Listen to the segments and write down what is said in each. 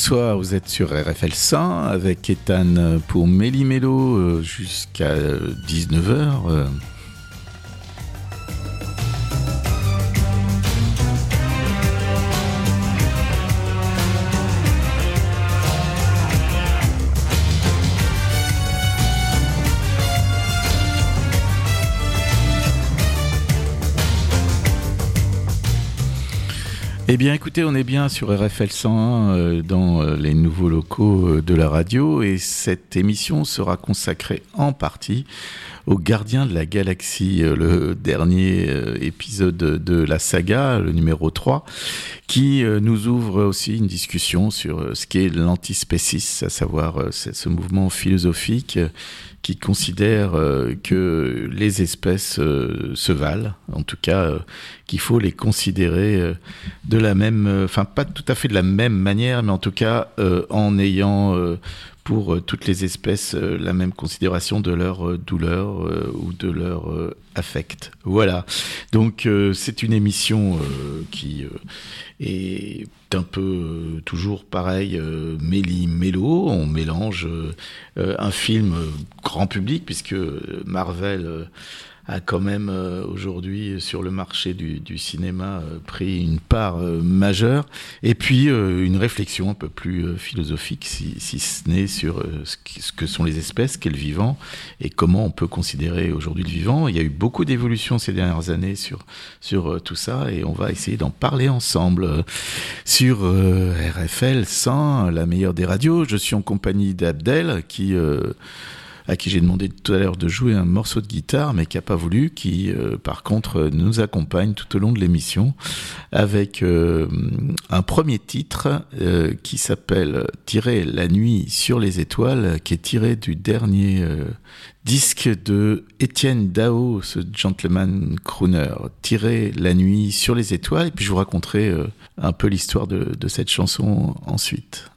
Bonsoir, vous êtes sur RFL 100 avec Ethan pour Méli-Mélo euh, jusqu'à 19h. Eh bien, écoutez, on est bien sur RFL 101 euh, dans euh, les nouveaux locaux euh, de la radio et cette émission sera consacrée en partie aux Gardiens de la Galaxie, le dernier épisode de la saga, le numéro 3, qui nous ouvre aussi une discussion sur ce qu'est l'antispécisme, à savoir ce mouvement philosophique qui considère euh, que les espèces euh, se valent, en tout cas euh, qu'il faut les considérer de la même, enfin pas tout à fait de la même manière, mais en tout cas en ayant pour toutes les espèces la même considération de leur douleur ou de leur affect. Voilà. Donc c'est une émission qui est un peu euh, toujours pareil, euh, méli-mélo. On mélange euh, un film grand public, puisque Marvel a quand même euh, aujourd'hui sur le marché du, du, cinéma euh, pris une part euh, majeure, et puis une réflexion un peu plus philosophique, si, si ce n'est sur ce, que sont les espèces, qu'est le vivant, et comment on peut considérer aujourd'hui le vivant. Il y a eu beaucoup d'évolutions ces dernières années sur, sur tout ça, et on va essayer d'en parler ensemble sur RFL 100, la meilleure des radios. Je suis en compagnie d'Abdel, qui à qui j'ai demandé tout à l'heure de jouer un morceau de guitare, mais qui n'a pas voulu, qui euh, par contre nous accompagne tout au long de l'émission avec euh, un premier titre euh, qui s'appelle Tirer la nuit sur les étoiles, qui est tiré du dernier disque de Étienne Dao, ce gentleman crooner, Tirer la nuit sur les étoiles, et puis je vous raconterai un peu l'histoire de, de cette chanson ensuite.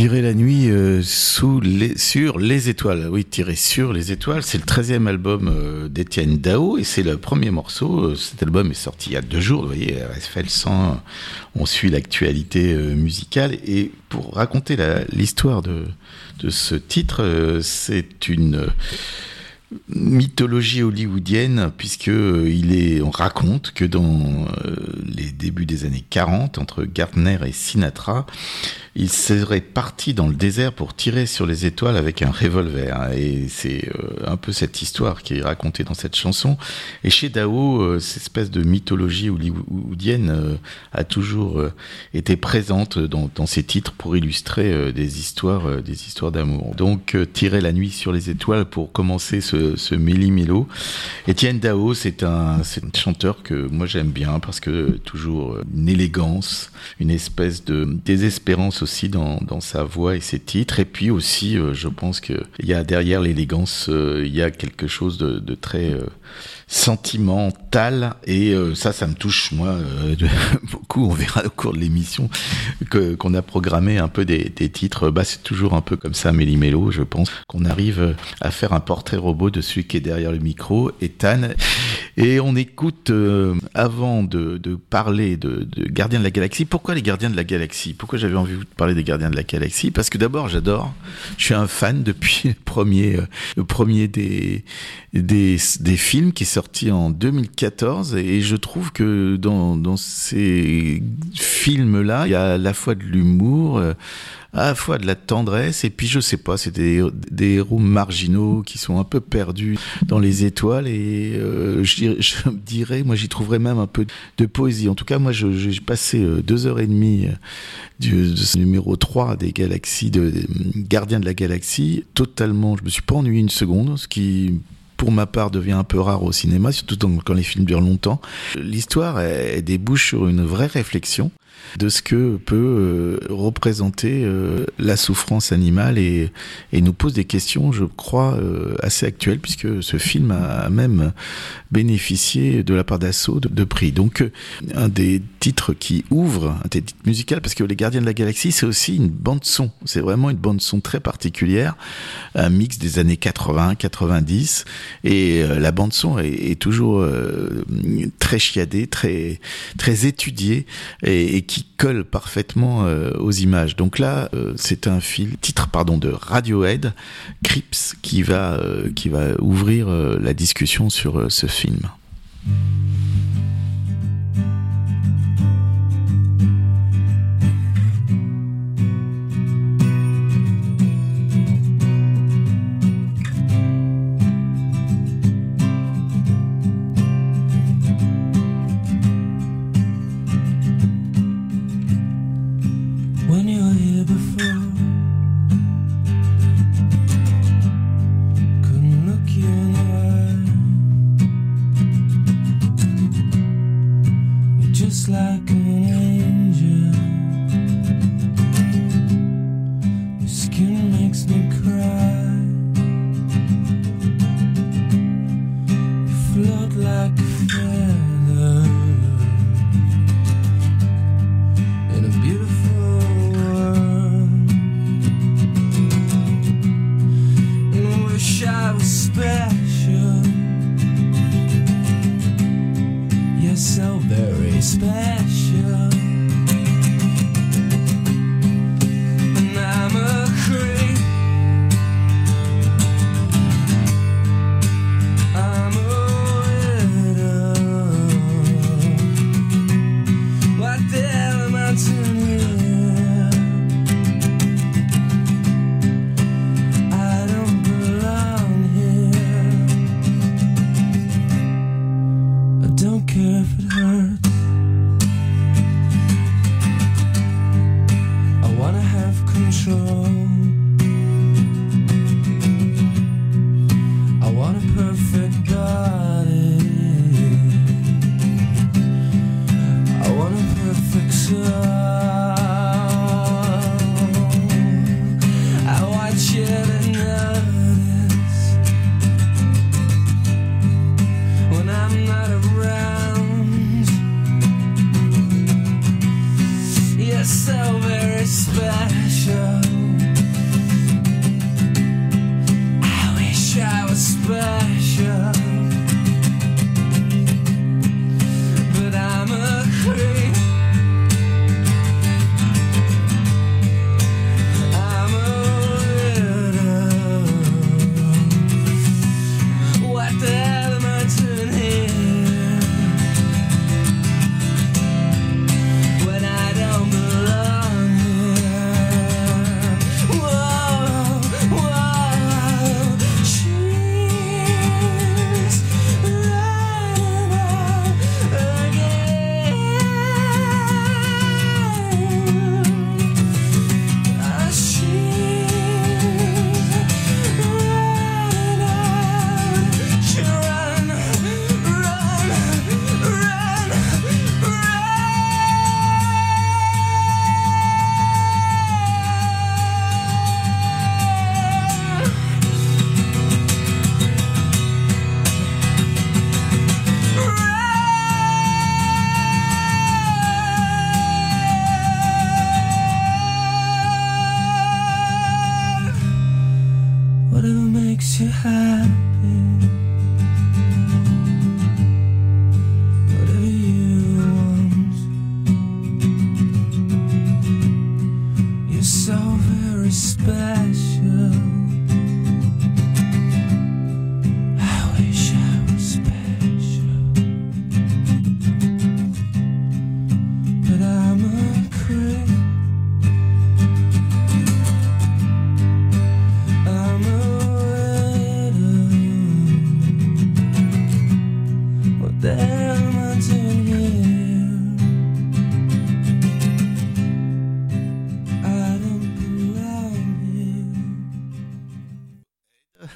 Tirer la nuit euh, sous les, sur les étoiles. Oui, tirer sur les étoiles. C'est le 13e album euh, d'Étienne Dao et c'est le premier morceau. Euh, cet album est sorti il y a deux jours. Vous voyez, RSFL 100, on suit l'actualité musicale. Et pour raconter l'histoire de, de ce titre, c'est une mythologie hollywoodienne puisque il est on raconte que dans les débuts des années 40 entre Gardner et Sinatra il serait parti dans le désert pour tirer sur les étoiles avec un revolver. Et c'est euh, un peu cette histoire qui est racontée dans cette chanson. Et chez Dao, euh, cette espèce de mythologie hollywoodienne euh, a toujours été présente dans, ses titres pour illustrer des histoires, des histoires d'amour. Donc, tirer la nuit sur les étoiles pour commencer ce, ce méli-mélo. Étienne Dao, c'est un, un chanteur que moi j'aime bien parce que toujours une élégance, une espèce de désespérance aussi dans, sa voix et ses titres. Et puis aussi, euh, je pense qu'il y a derrière l'élégance, euh, il y a quelque chose de, de très euh, sentimental. Et ça, ça me touche, moi, beaucoup. On verra au cours de l'émission que qu'on a programmé un peu des, des titres. Bah, c'est toujours un peu comme ça, Méli Mélo, je pense, qu'on arrive à faire un portrait robot de celui qui est derrière le micro, Ethan. Et on écoute, avant de, parler de, de Gardiens de la Galaxie, pourquoi les Gardiens de la Galaxie? Pourquoi j'avais envie de parler des Gardiens de la Galaxie? Parce que d'abord j'adore, je suis un fan depuis le premier, euh, premier des, des, des films qui est sorti en 2014 et je trouve que dans, ces films là il y a à la fois de l'humour euh, à la fois de la tendresse et puis je sais pas, c'est des, héros marginaux qui sont un peu perdus dans les étoiles et euh, je, dirais, moi j'y trouverais même un peu de poésie. En tout cas, moi j'ai passé euh, deux heures et demie du, de ce numéro 3 des galaxies, de Gardiens de la Galaxie, totalement, je me suis pas ennuyé une seconde, ce qui pour ma part, devient un peu rare au cinéma, surtout quand les films durent longtemps. L'histoire, débouche sur une vraie réflexion de ce que peut euh, représenter euh, la souffrance animale et, nous pose des questions, je crois, euh, assez actuelles, puisque ce film a même bénéficié de la part d'assaut de, prix. Donc, un des titres qui ouvre, un des titres musicaux, parce que Les Gardiens de la Galaxie, c'est aussi une bande-son. C'est vraiment une bande-son très particulière, un mix des années 80, 90, et la bande-son est, toujours très chiadée, très, très étudiée, et, et qui colle parfaitement euh, aux images. Donc là, euh, c'est un film, titre pardon de Radiohead, Crips, qui va euh, qui va ouvrir la discussion sur ce film.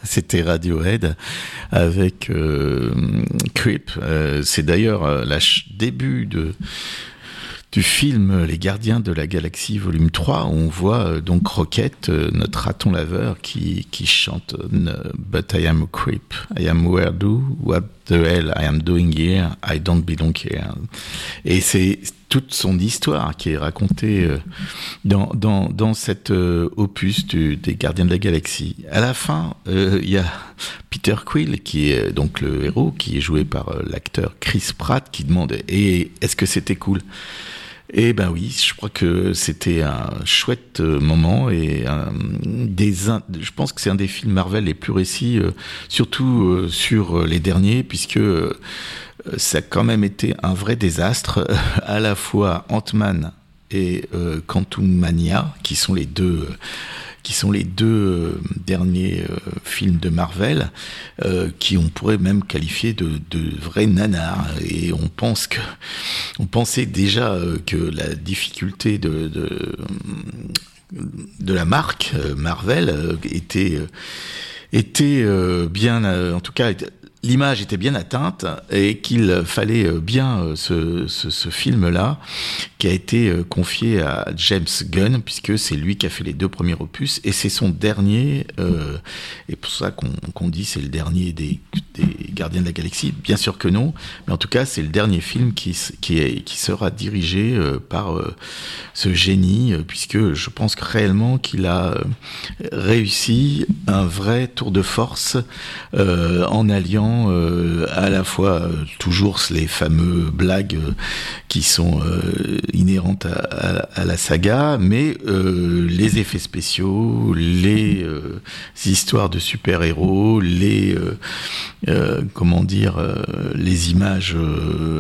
C'était Radiohead avec Creep. c'est d'ailleurs le début de du film Les Gardiens de la Galaxie volume 3 où on voit euh, donc Rocket, euh, notre raton laveur, qui, chante euh, But I am a creep, I am where do, what the hell I am doing here, I don't belong here. Toute son histoire qui est racontée dans, dans, dans cet opus des Gardiens de la Galaxie. À la fin, il y a Peter Quill, qui est donc le héros, qui est joué par l'acteur Chris Pratt, qui demande Et est-ce que c'était cool? Eh ben oui, je crois que c'était un chouette euh, moment et des, je pense que c'est un des films Marvel les plus euh, surtout euh, sur les derniers, puisque ça a quand même été un vrai désastre, à la fois Ant-Man et Quantum Mania, qui sont les deux qui sont les deux euh, derniers euh, films de Marvel, euh, qui on pourrait même qualifier de, de vrais nanars. Et on pense que, on pensait déjà que la difficulté de, de, de la marque Marvel était était bien, en tout cas, l'image était bien atteinte et qu'il fallait euh, bien euh, ce, film-là qui a été euh, confié à James Gunn puisque c'est lui qui a fait les deux premiers opus et c'est son dernier et pour ça qu'on dit c'est le dernier des, des, Gardiens de la Galaxie. Bien sûr que non mais en tout cas c'est le dernier film qui, qui sera dirigé par ce génie puisque je pense que réellement qu'il a réussi un vrai tour de force en alliant euh, à la fois euh, toujours les fameux blagues euh, qui sont inhérentes à, la saga, mais les effets spéciaux, les histoires de super-héros, les comment dire, les images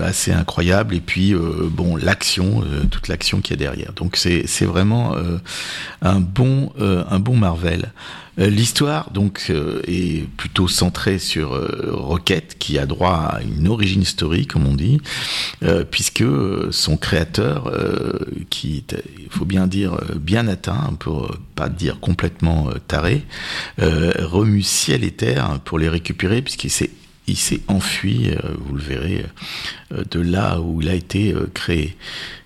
assez incroyables, et puis bon l'action, toute l'action qui est derrière. Donc c'est c'est vraiment un bon un bon Marvel. Euh, l'histoire donc euh, est plutôt centrée sur euh, Rocket, qui a droit à une origine historique, comme on dit, puisque son créateur, qui il faut bien dire bien atteint, pour pas dire complètement taré, remue ciel et terre pour les récupérer, puisqu'il s'est il s'est enfui, vous le verrez, de là où il a été créé.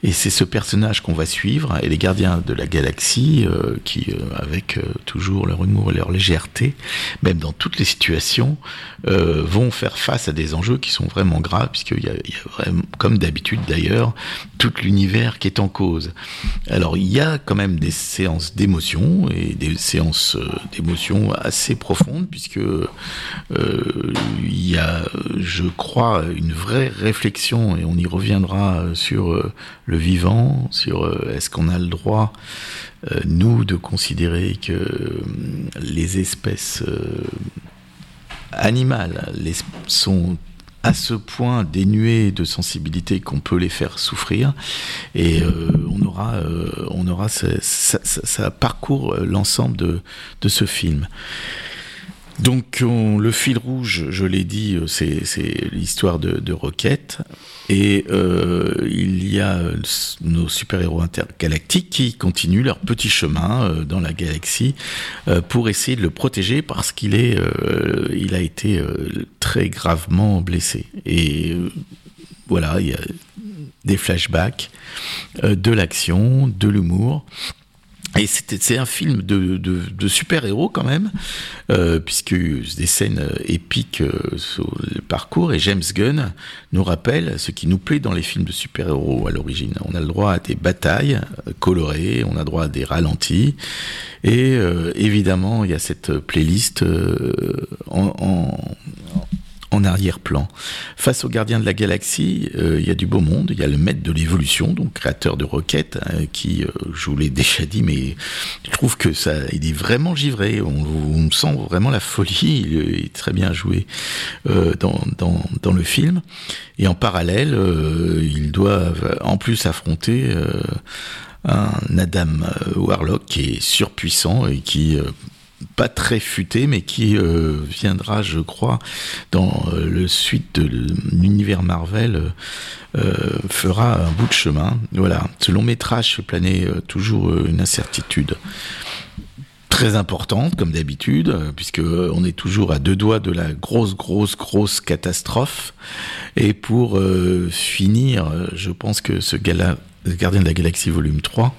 Et c'est ce personnage qu'on va suivre, et les gardiens de la galaxie, euh, qui, euh, avec euh, toujours leur humour et leur légèreté, même dans toutes les situations, vont faire face à des enjeux qui sont vraiment graves, puisqu'il y a, il y a vraiment, comme d'habitude d'ailleurs, tout l'univers qui est en cause. Alors il y a quand même des séances d'émotion, et des séances d'émotion assez profondes, puisque y a, je crois, une vraie réflexion, et on y reviendra sur le vivant, sur euh, est-ce qu'on a le droit, euh, nous, de considérer que euh, les espèces animales les, sont à ce point dénuées de sensibilité qu'on peut les faire souffrir et on aura on aura ça, ça, parcourt l'ensemble de, de ce film. Donc le fil rouge, je l'ai dit, c'est l'histoire de, de Rocket. Et euh, il y a nos super-héros intergalactiques qui continuent leur petit chemin euh, dans la galaxie euh, pour essayer de le protéger parce qu'il est, euh, il a été euh, très gravement blessé. Et euh, voilà, il y a des flashbacks, de l'action, de l'humour. Et c'est un film de, de, super-héros quand même, euh, puisque des scènes euh, épiques euh, sur le parcours, et James Gunn nous rappelle ce qui nous plaît dans les films de super-héros à l'origine. On a le droit à des batailles euh, colorées, on a le droit à des ralentis, et évidemment il y a cette playlist arrière-plan. Face aux gardiens de la galaxie, euh, il y a du beau monde. Il y a le maître de l'évolution, donc créateur de Rocket, hein, qui, je vous l'ai déjà dit, mais je trouve que ça, il est vraiment givré. On, on sent vraiment la folie. Il est très bien joué euh, dans, dans, le film. Et en parallèle, euh, ils doivent en plus affronter un Adam Warlock qui est surpuissant et qui pas très futé, mais qui euh, viendra, je crois, dans euh, le suite de l'univers Marvel, euh, fera un bout de chemin. Voilà, ce long métrage fait planer toujours une incertitude très importante comme d'habitude, puisque on est toujours à deux doigts de la grosse, grosse, grosse catastrophe. Et pour finir, je pense que ce Gardien de la Galaxie volume 3,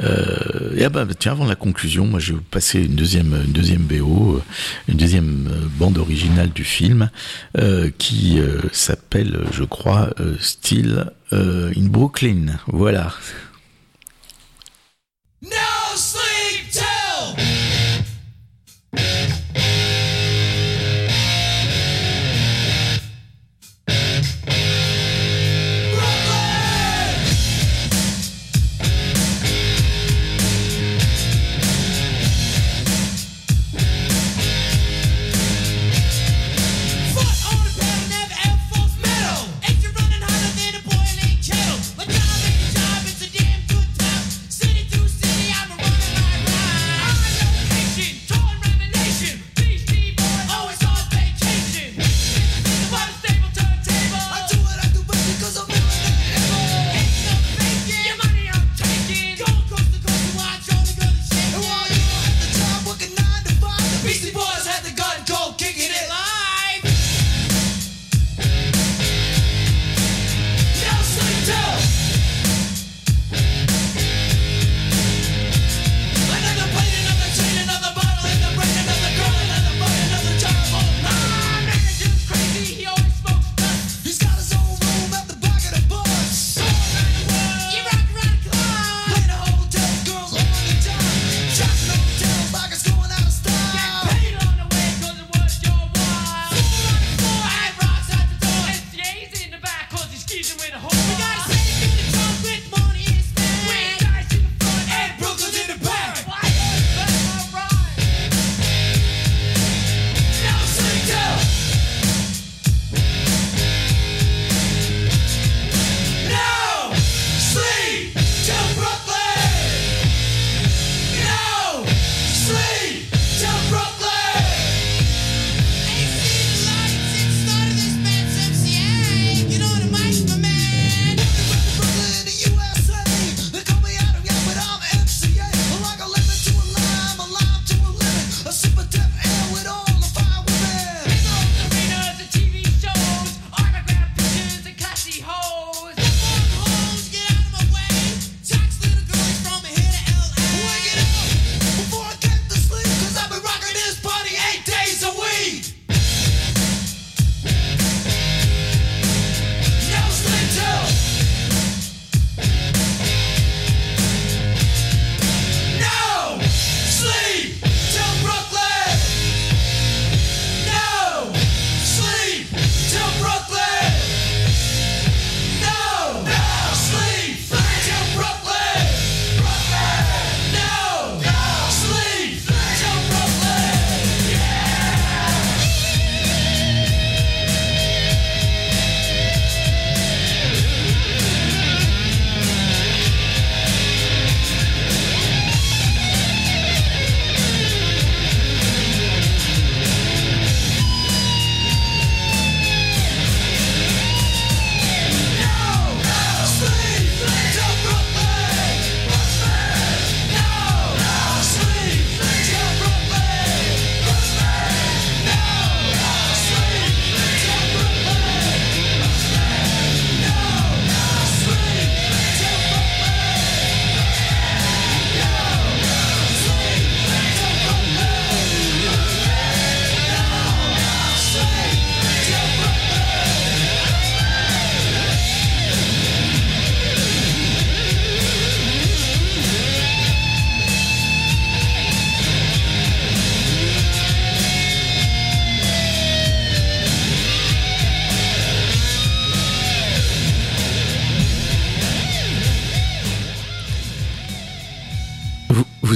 euh, et ah bah, tiens, avant la conclusion, moi je vais vous passer une deuxième, une deuxième BO, une deuxième bande originale du film, euh, qui s'appelle, je crois, Still in Brooklyn. Voilà.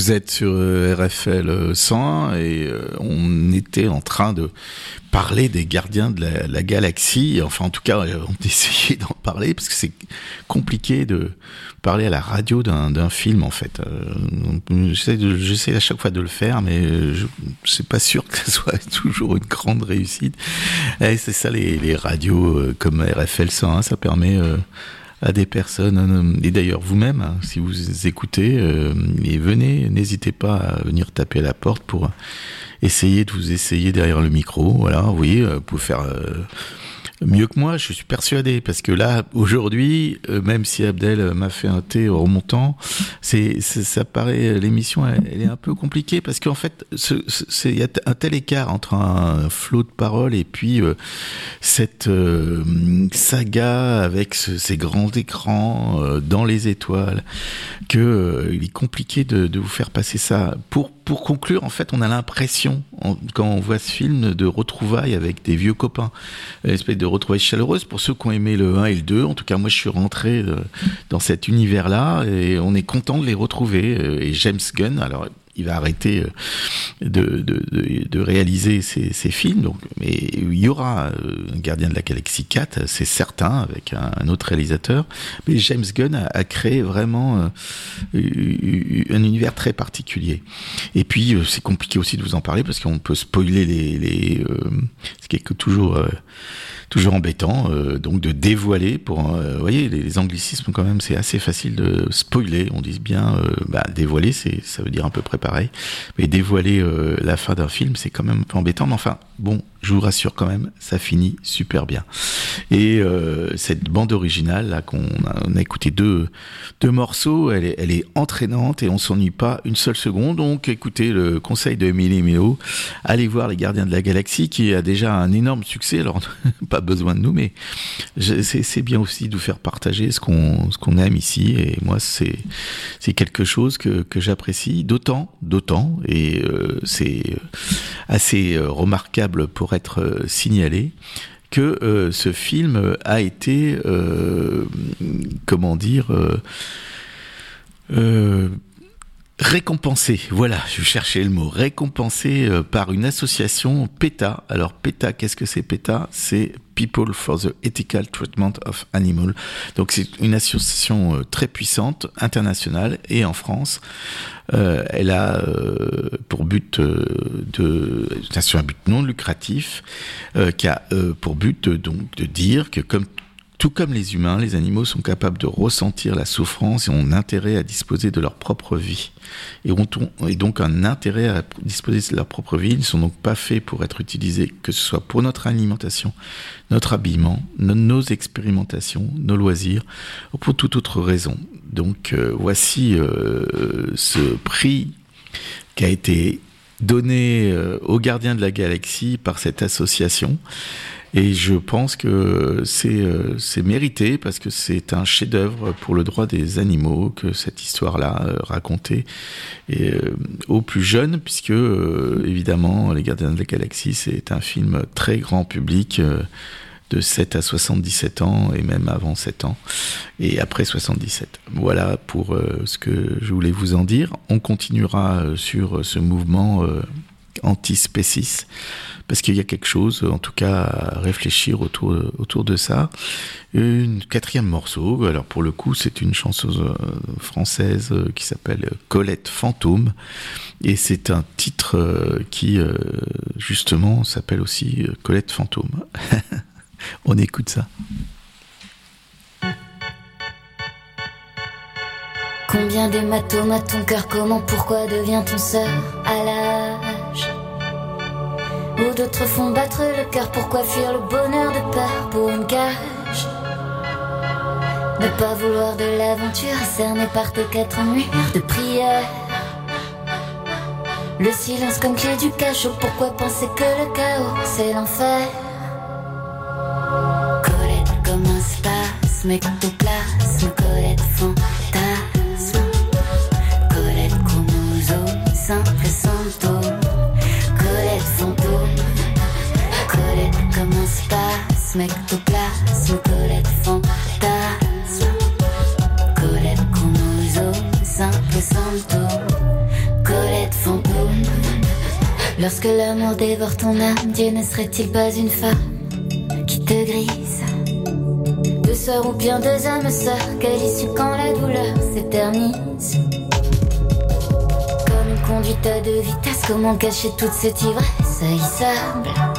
Vous êtes sur euh, RFL 100 et euh, on était en train de parler des gardiens de la, galaxie. Enfin, en tout cas, euh, on essayait d'en parler parce que c'est compliqué de parler à la radio d'un film, en fait. J'essaie à chaque fois de le faire, mais je c'est pas sûr que ce soit toujours une grande réussite. C'est ça, les, radios comme RFL 101, ça permet à des personnes. Et d'ailleurs, vous-même, hein, si vous écoutez, euh, et venez, n'hésitez pas à venir taper à la porte pour essayer de vous essayer derrière le micro. Voilà, vous voyez, vous pouvez faire mieux que moi, je suis persuadé, parce que là, aujourd'hui, euh, même si Abdel m'a fait un thé remontant, c'est, ça paraît, l'émission, elle, est un peu compliquée, parce qu'en fait, il y a un tel écart entre un flot de paroles et puis euh, cette euh, saga avec ces grands écrans dans les étoiles, que il est compliqué de, de vous faire passer ça. Pour pour conclure, en fait, on a l'impression, quand on voit ce film, de retrouvailles avec des vieux copains. Une espèce de retrouvailles chaleureuses pour ceux qui ont aimé le 1 et le 2. En tout cas, moi, je suis rentré euh, dans cet univers-là et on est content de les retrouver. Euh, et James Gunn, alors il va arrêter euh, de, de, de, réaliser ces, films. Donc, mais il y aura euh, un Gardien de la Galaxie 4, c'est certain, avec un, autre réalisateur. Mais James Gunn a, créé vraiment euh, un univers très particulier. Et puis, c'est compliqué aussi de vous en parler parce qu'on peut spoiler les ce qui est toujours toujours embêtant, euh, donc de dévoiler pour, euh, vous voyez, les, anglicismes quand même, c'est assez facile de spoiler. On dit bien, euh, bah, dévoiler, c'est, ça veut dire à peu près pareil, mais dévoiler la fin d'un film, c'est quand même un peu embêtant. Mais enfin, bon, je vous rassure quand même, ça finit super bien. Et euh, cette bande originale là qu'on a, on a écouté deux morceaux, elle est, entraînante et on s'ennuie pas une seule seconde. Donc écoutez le conseil de Emily Milo, allez voir Les Gardiens de la Galaxie qui a déjà un énorme succès. Alors pas besoin de nous, mais c'est bien aussi de vous faire partager ce qu'on aime ici. Et moi c'est quelque chose que j'apprécie d'autant d'autant et euh, c'est assez euh, pour être euh, signalé que euh, ce film a été, euh, comment dire, récompensé, voilà, je cherchais le mot, récompensé par une association PETA. Alors PETA, qu'est-ce que c'est PETA? C'est People for the Ethical Treatment of Animals. Donc c'est une association euh, très puissante, internationale et en France. Euh, elle a euh, pour but de, but non lucratif, qui a pour but donc de dire que comme tout comme les humains, les animaux sont capables de ressentir la souffrance et ont intérêt à disposer de leur propre vie. Et ont, donc un intérêt à disposer de leur propre vie. Ils ne sont donc pas faits pour être utilisés, que ce soit pour notre alimentation, notre habillement, nos expérimentations, nos loisirs, ou pour toute autre raison. Donc euh, voici euh, ce prix qui a été donné euh, aux gardiens de la galaxie par cette association. Et je pense que c'est euh, c'est mérité parce que c'est un chef-d'œuvre pour le droit des animaux que cette histoire-là euh, racontée euh, aux plus jeunes, puisque évidemment Les Gardiens de la Galaxie c'est un film très grand public de 7 à 77 ans et même avant 7 ans et après 77. Voilà pour ce que je voulais vous en dire. On continuera sur ce mouvement anti-spécis parce qu'il y a quelque chose, en tout cas, à réfléchir autour, de ça. Une quatrième morceau, alors pour le coup, c'est une chanteuse euh, française euh, qui s'appelle Colette Fantôme, et c'est un titre euh, qui, justement, s'appelle aussi Colette Fantôme. On écoute ça. Combien d'hématomes à ton cœur Comment, pourquoi devient-on sœur à l'âge ou d'autres font battre le cœur, pourquoi fuir le bonheur de peur pour une cage Ne pas vouloir de l'aventure, cerné par tes quatre murs de prière. Le silence comme clé du cachot, pourquoi penser que le chaos c'est l'enfer? Colette comme un spasme, ectoplasme, Colette fantasme. Colette chromosome, simple symptôme spasme Ectoplasme Colette fantasme Colette chromosome Simple symptôme Colette fantôme. Lorsque l'amour dévore ton âme Dieu ne serait-il pas une femme Qui te grise? Deux sœurs ou bien deux âmes sœurs Quelle issue quand la douleur s'éternise. Conduite à deux vitesses, comment cacher toute cette ivresse haïssable?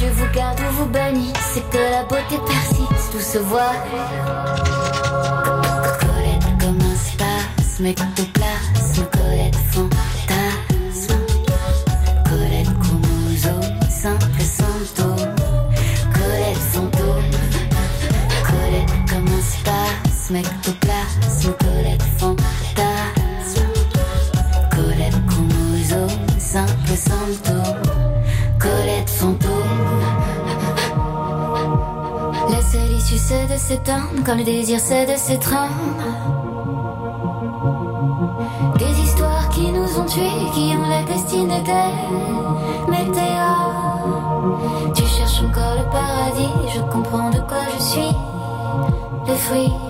Dieu vous garde ou vous bannisse, c'est que la beauté persiste. Tout se voit. Colette comme un spasme, ectoplasme, Colette quand le désir c'est de s'étreindre. Des histoires qui nous ont tués, qui ont la destinée des météores. Tu cherches encore le paradis, je comprends de quoi je suis le fruit.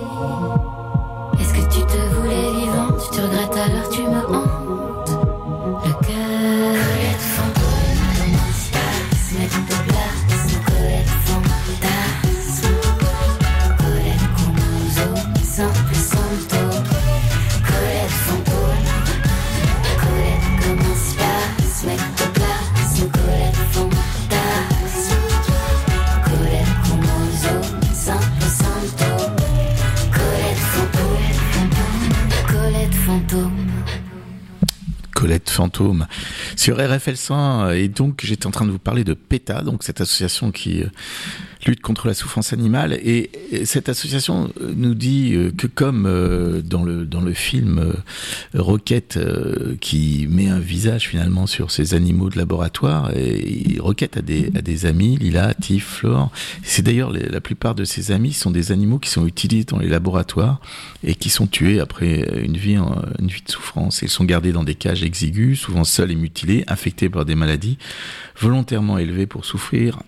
Sur RFL 100 et donc j'étais en train de vous parler de PETA donc cette association qui euh, lutte contre la souffrance animale. Et, et cette association euh, nous dit euh, que comme euh, dans le dans le film Roquette qui met un visage finalement sur ces animaux de laboratoire et Roquette a des a des amis Lila, Tiff, Flore. C'est d'ailleurs la plupart de ces amis sont des animaux qui sont utilisés dans les laboratoires et qui sont tués après une vie une vie de souffrance. Ils sont gardés dans des cages exiguës souvent seuls et mutilés infectés par des maladies volontairement élevés pour souffrir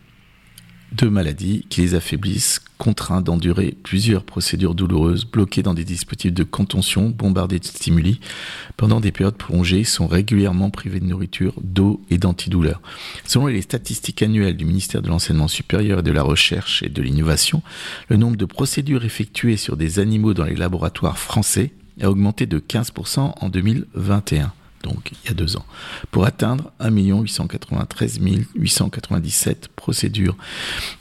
de maladies qui les affaiblissent, contraints d'endurer plusieurs procédures douloureuses, bloqués dans des dispositifs de contention, bombardés de stimuli, pendant des périodes prolongées, sont régulièrement privés de nourriture, d'eau et d'antidouleurs. Selon les statistiques annuelles du ministère de l'Enseignement supérieur et de la Recherche et de l'Innovation, le nombre de procédures effectuées sur des animaux dans les laboratoires français a augmenté de 15% en 2021 donc il y a deux ans, pour atteindre 1 893 897 procédures.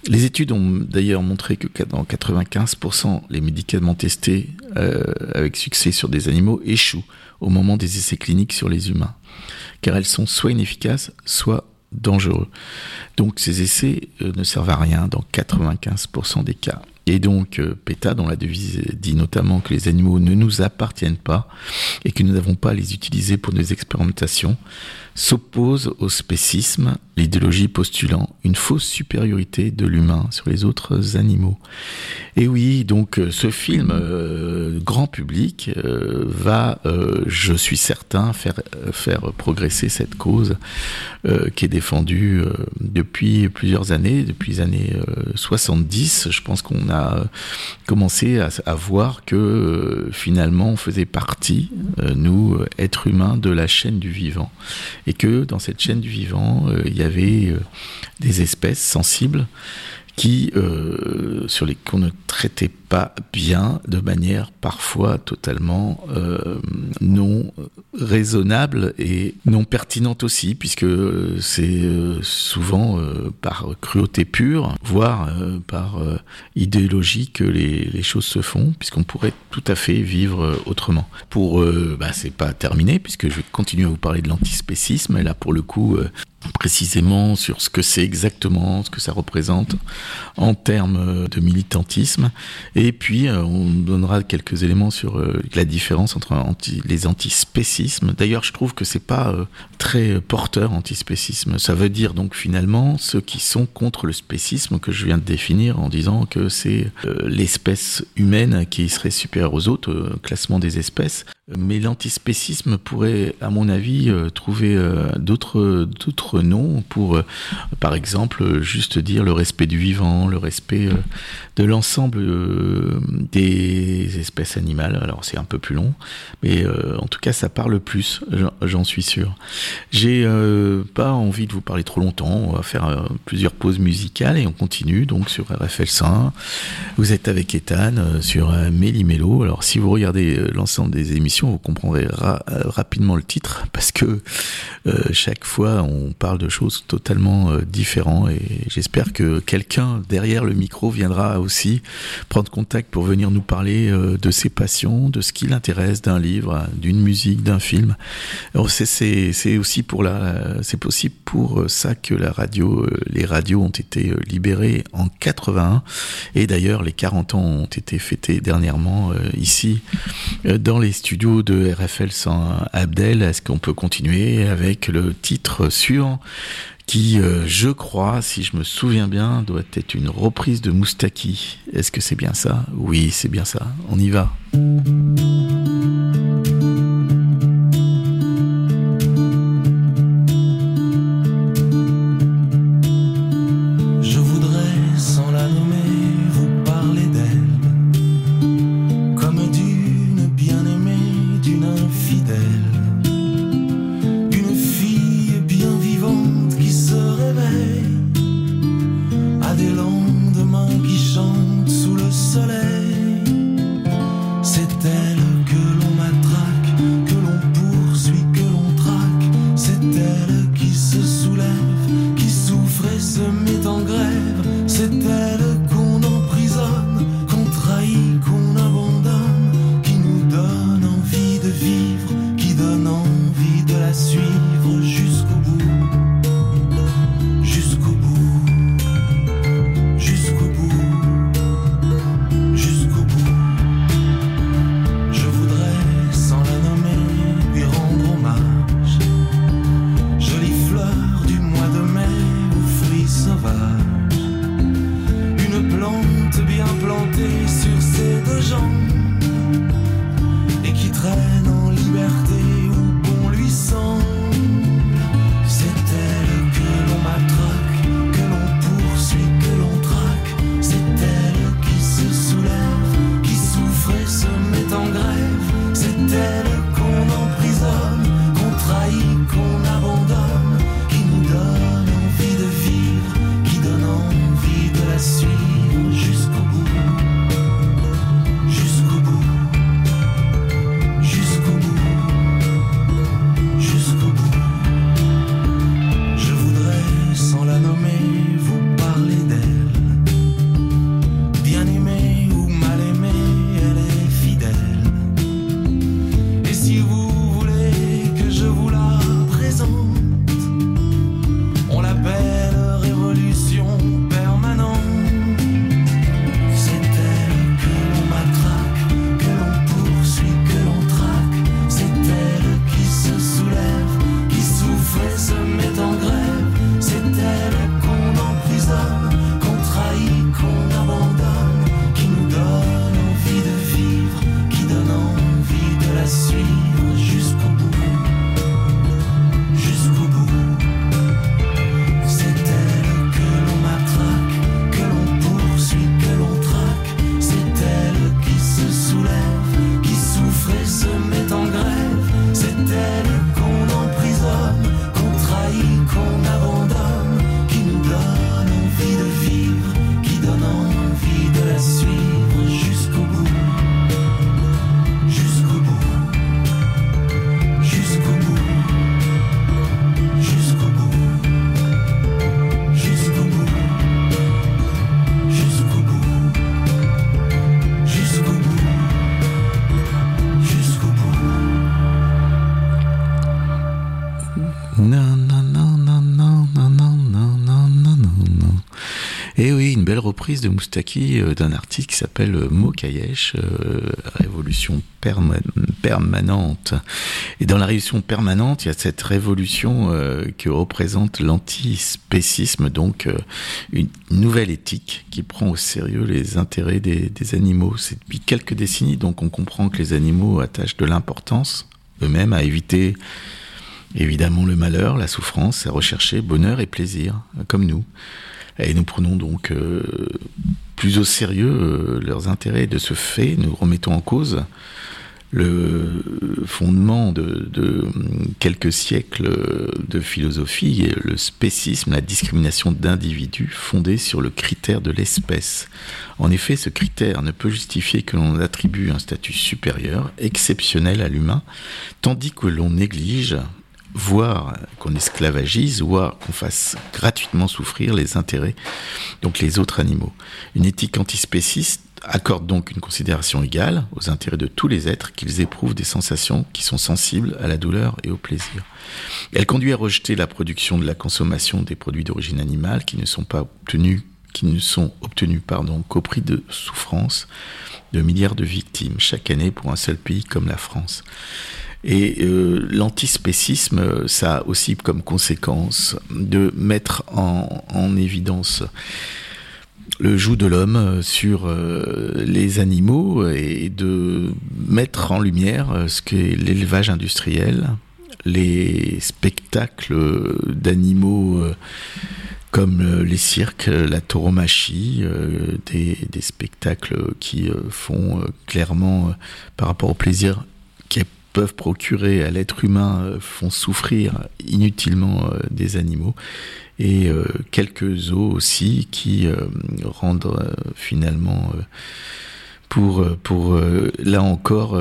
Les études ont d'ailleurs montré que dans 95% les médicaments testés euh, avec succès sur des animaux échouent au moment des essais cliniques sur les humains, car elles sont soit inefficaces, soit dangereux. Donc ces essais euh, ne servent à rien dans 95% des cas. Et donc euh, PETA, dont la devise dit notamment que les animaux ne nous appartiennent pas et que nous n'avons pas à les utiliser pour nos expérimentations, s'oppose au spécisme, l'idéologie postulant une fausse supériorité de l'humain sur les autres animaux. Et oui, donc euh, ce film euh, grand public euh, va, je suis certain, faire progresser cette cause qui est défendue depuis plusieurs années, depuis les années euh, 70. Je pense qu'on a commencé à, voir que finalement on faisait partie, nous, êtres humains, de la chaîne du vivant. Et que dans cette chaîne du vivant, euh, il y avait euh, des espèces sensibles qui, euh, sur les qu'on ne traitait pas bien, de manière parfois totalement euh, non raisonnable et non pertinente aussi, puisque euh, c'est euh, souvent par cruauté pure, voire par idéologie que les, choses se font, puisqu'on pourrait tout à fait vivre autrement. Pour, bah, c'est pas terminé, puisque je vais continuer à vous parler de l'antispécisme, et là pour le coup, précisément sur ce que c'est exactement, ce que ça représente en termes de militantisme. Puis, euh, on donnera quelques éléments sur euh, la différence entre les antispécismes. D'ailleurs, je trouve que c'est pas euh, très porteur antispécisme. Ça veut dire donc finalement ceux qui sont contre le spécisme que je viens de définir en disant que c'est l'espèce humaine qui serait supérieure aux autres, classement des espèces. Mais l'antispécisme pourrait, à mon avis, euh, trouver euh, d'autres noms pour, euh, par exemple, juste dire le respect du vivant, le respect de l'ensemble des espèces animales. Alors c'est un peu plus long, mais en tout cas ça parle plus, j'en- suis sûr. J'ai pas envie de vous parler trop longtemps. On va faire plusieurs pauses musicales et on continue donc sur RFL 100. Vous êtes avec Ethan sur euh, Méli-Mélo. Alors si vous regardez l'ensemble des émissions, vous comprendrez ra- euh, rapidement le titre parce que euh, chaque fois on parle de choses totalement euh, différentes et j'espère que quelqu'un derrière le micro viendra aussi prendre contact pour venir nous parler euh, de ses passions, de ce qui l'intéresse d'un livre, d'une musique, d'un film. C'est aussi pour la, c'est possible pour ça que la radio, les radios ont été libérées en 81 et d'ailleurs les 40 ans ont été fêtés dernièrement ici dans les studios de RFL 100 Abdel. Est-ce qu'on peut continuer avec le titre suivant qui, euh, je crois, si je me souviens bien, doit être une reprise de Moustaki. Est-ce que c'est bien ça? Oui, c'est bien ça. On y va. De Moustaki euh, d'un artiste qui s'appelle euh, Mokayesh, euh, Révolution permanente. Et dans la révolution permanente, il y a cette révolution que représente l'antispécisme, donc une nouvelle éthique qui prend au sérieux les intérêts des, des animaux. C'est depuis quelques décennies, donc on comprend que les animaux attachent de l'importance eux-mêmes à éviter évidemment le malheur, la souffrance, à rechercher bonheur et plaisir, comme nous. Et nous prenons donc euh, plus au sérieux euh, leurs intérêts. De ce fait, nous remettons en cause le fondement de, de, quelques siècles de philosophie, le spécisme, la discrimination d'individus fondée sur le critère de l'espèce. En effet, ce critère ne peut justifier que l'on attribue un statut supérieur, exceptionnel à l'humain, tandis que l'on néglige voire qu'on esclavagise, voire qu'on fasse gratuitement souffrir les intérêts, donc les autres animaux. Une éthique antispéciste accorde donc une considération égale aux intérêts de tous les êtres qu'ils éprouvent des sensations qui sont sensibles à la douleur et au plaisir. Elle conduit à rejeter la production de la consommation des produits d'origine animale qui ne sont pas obtenus qui ne sont obtenus pardon, qu'au prix de souffrance de milliards de victimes chaque année pour un seul pays comme la France. Et euh, l'antispécisme, ça a aussi comme conséquence de mettre en, en évidence le joug de l'homme sur euh, les animaux et de mettre en lumière ce qu'est l'élevage industriel, les spectacles d'animaux euh, comme euh, les cirques, la tauromachie, des, spectacles qui font clairement, par rapport au plaisir qu'ils peuvent procurer à l'être humain, font souffrir inutilement des animaux et euh, quelques eaux aussi qui euh, rendent euh, finalement pour pour là encore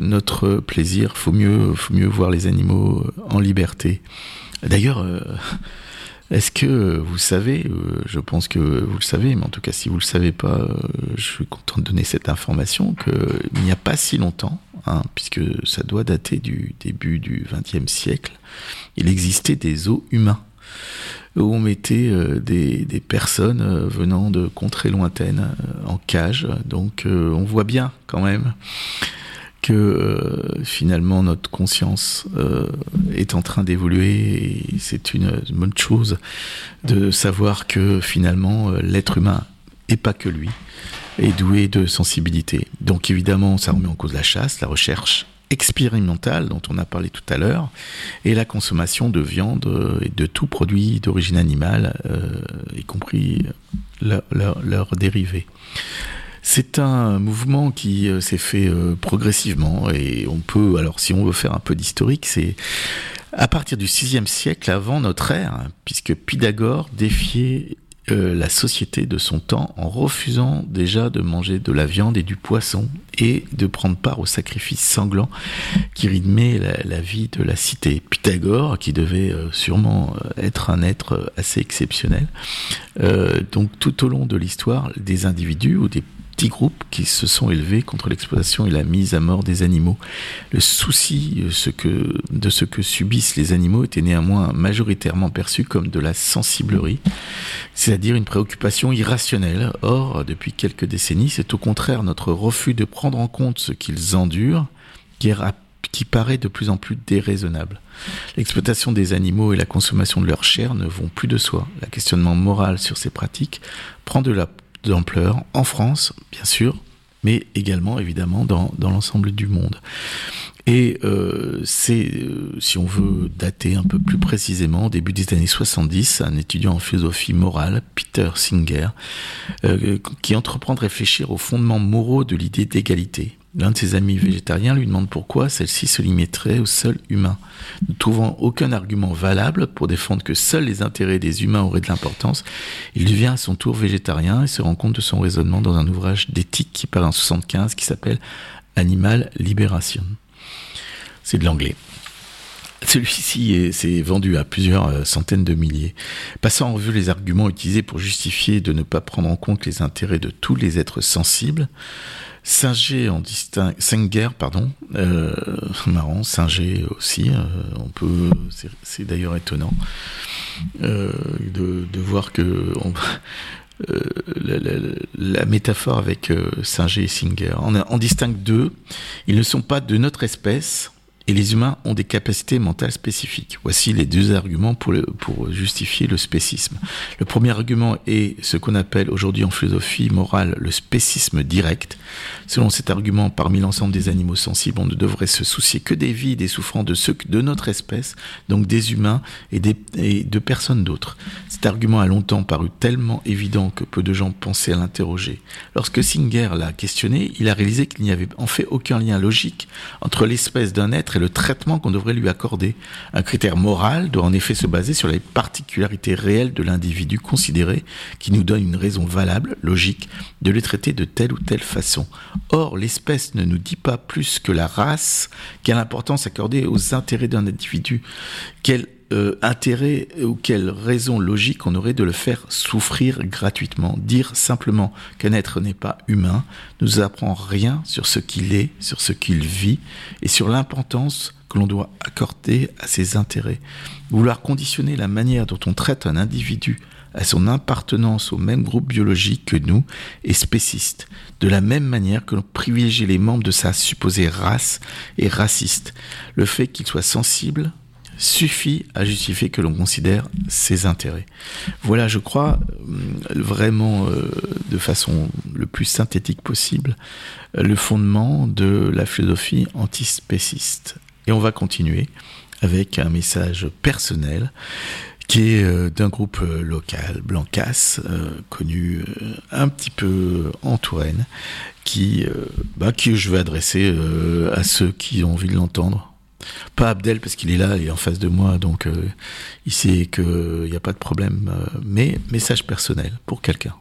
notre plaisir. Faut mieux faut mieux voir les animaux en liberté. D'ailleurs. Est-ce que vous savez, je pense que vous le savez, mais en tout cas si vous le savez pas, je suis content de donner cette information qu'il n'y a pas si longtemps, hein, puisque ça doit dater du début du XXe siècle, il existait des eaux humains où on mettait euh, des, des, personnes euh, venant de contrées lointaines euh, en cage. Donc on voit bien quand même que finalement notre conscience est en train d'évoluer et c'est une bonne chose de savoir que finalement l'être humain et pas que lui est doué de sensibilité. Donc évidemment ça remet en cause la chasse, la recherche expérimentale dont on a parlé tout à l'heure et la consommation de viande euh, et de tout produit d'origine animale, euh, y compris leurs leur, dérivés. C'est un mouvement qui euh, s'est fait progressivement et on peut, alors si on veut faire un peu d'historique, c'est à partir du 6e siècle avant notre ère, puisque Pythagore défiait euh, la société de son temps en refusant déjà de manger de la viande et du poisson et de prendre part aux sacrifices sanglants qui rythmaient la, vie de la cité. Pythagore, qui devait euh, sûrement euh, être un être assez exceptionnel, donc tout au long de l'histoire, des individus ou des petits groupes qui se sont élevés contre l'exploitation et la mise à mort des animaux. Le souci euh, de ce que subissent les animaux était néanmoins majoritairement perçu comme de la sensiblerie, c'est-à-dire une préoccupation irrationnelle. Or, depuis quelques décennies, c'est au contraire notre refus de prendre en compte ce qu'ils endurent qui, paraît de plus en plus déraisonnable. L'exploitation des animaux et la consommation de leur chair ne vont plus de soi. La questionnement moral sur ces pratiques prend de la d'ampleur en France, bien sûr, mais également évidemment dans, l'ensemble du monde. Et euh, c'est, euh, si on veut dater un peu plus précisément, au début des années 70, un étudiant en philosophie morale, Peter Singer, euh, qui entreprend de réfléchir aux fondements moraux de l'idée d'égalité. L'un de ses amis végétariens lui demande pourquoi celle-ci se limiterait au seul humain. Ne trouvant aucun argument valable pour défendre que seuls les intérêts des humains auraient de l'importance, il devient à son tour végétarien et se rend compte de son raisonnement dans un ouvrage d'éthique qui paraît en 75 qui s'appelle Animal Liberation. C'est de l'anglais. Celui-ci s'est vendu à plusieurs euh, centaines de milliers. Passant en revue les arguments utilisés pour justifier de ne pas prendre en compte les intérêts de tous les êtres sensibles, Singer en distingue, Singer, pardon, euh, marrant, Singer aussi, euh, on peut, c'est d'ailleurs étonnant euh, de, voir que on, euh, la, métaphore avec euh, Singer et Singer. On, on distingue deux, ils ne sont pas de notre espèce, et les humains ont des capacités mentales spécifiques. Voici les deux arguments pour, pour justifier le spécisme. Le premier argument est ce qu'on appelle aujourd'hui en philosophie morale le spécisme direct. Selon cet argument, parmi l'ensemble des animaux sensibles, on ne devrait se soucier que des vies et des souffrances de ceux de notre espèce, donc des humains et, des, et de personnes d'autres. Cet argument a longtemps paru tellement évident que peu de gens pensaient à l'interroger. Lorsque Singer l'a questionné, il a réalisé qu'il n'y avait en fait aucun lien logique entre l'espèce d'un être le traitement qu'on devrait lui accorder. Un critère moral doit en effet se baser sur les particularités réelles de l'individu considéré qui nous donne une raison valable, logique, de le traiter de telle ou telle façon. Or, l'espèce ne nous dit pas plus que la race quelle importance accorder aux intérêts d'un individu, quelle euh, intérêt ou quelle raison logique on aurait de le faire souffrir gratuitement. Dire simplement qu'un être n'est pas humain nous apprend rien sur ce qu'il est, sur ce qu'il vit et sur l'importance que l'on doit accorder à ses intérêts. Vouloir conditionner la manière dont on traite un individu à son appartenance au même groupe biologique que nous est spéciste, de la même manière que l'on privilégie les membres de sa supposée race est raciste. Le fait qu'il soit sensible suffit à justifier que l'on considère ses intérêts. Voilà, je crois, euh, vraiment euh, de façon le plus synthétique possible, le fondement de la philosophie antispéciste. Et on va continuer avec un message personnel qui est euh, d'un groupe local, Blancas, connu un petit peu en Touraine, qui, bah, qui je vais adresser à ceux qui ont envie de l'entendre. Pas Abdel parce qu'il est là et en face de moi, donc euh, il sait qu'il n'y a pas de problème. Euh, mais message personnel pour quelqu'un.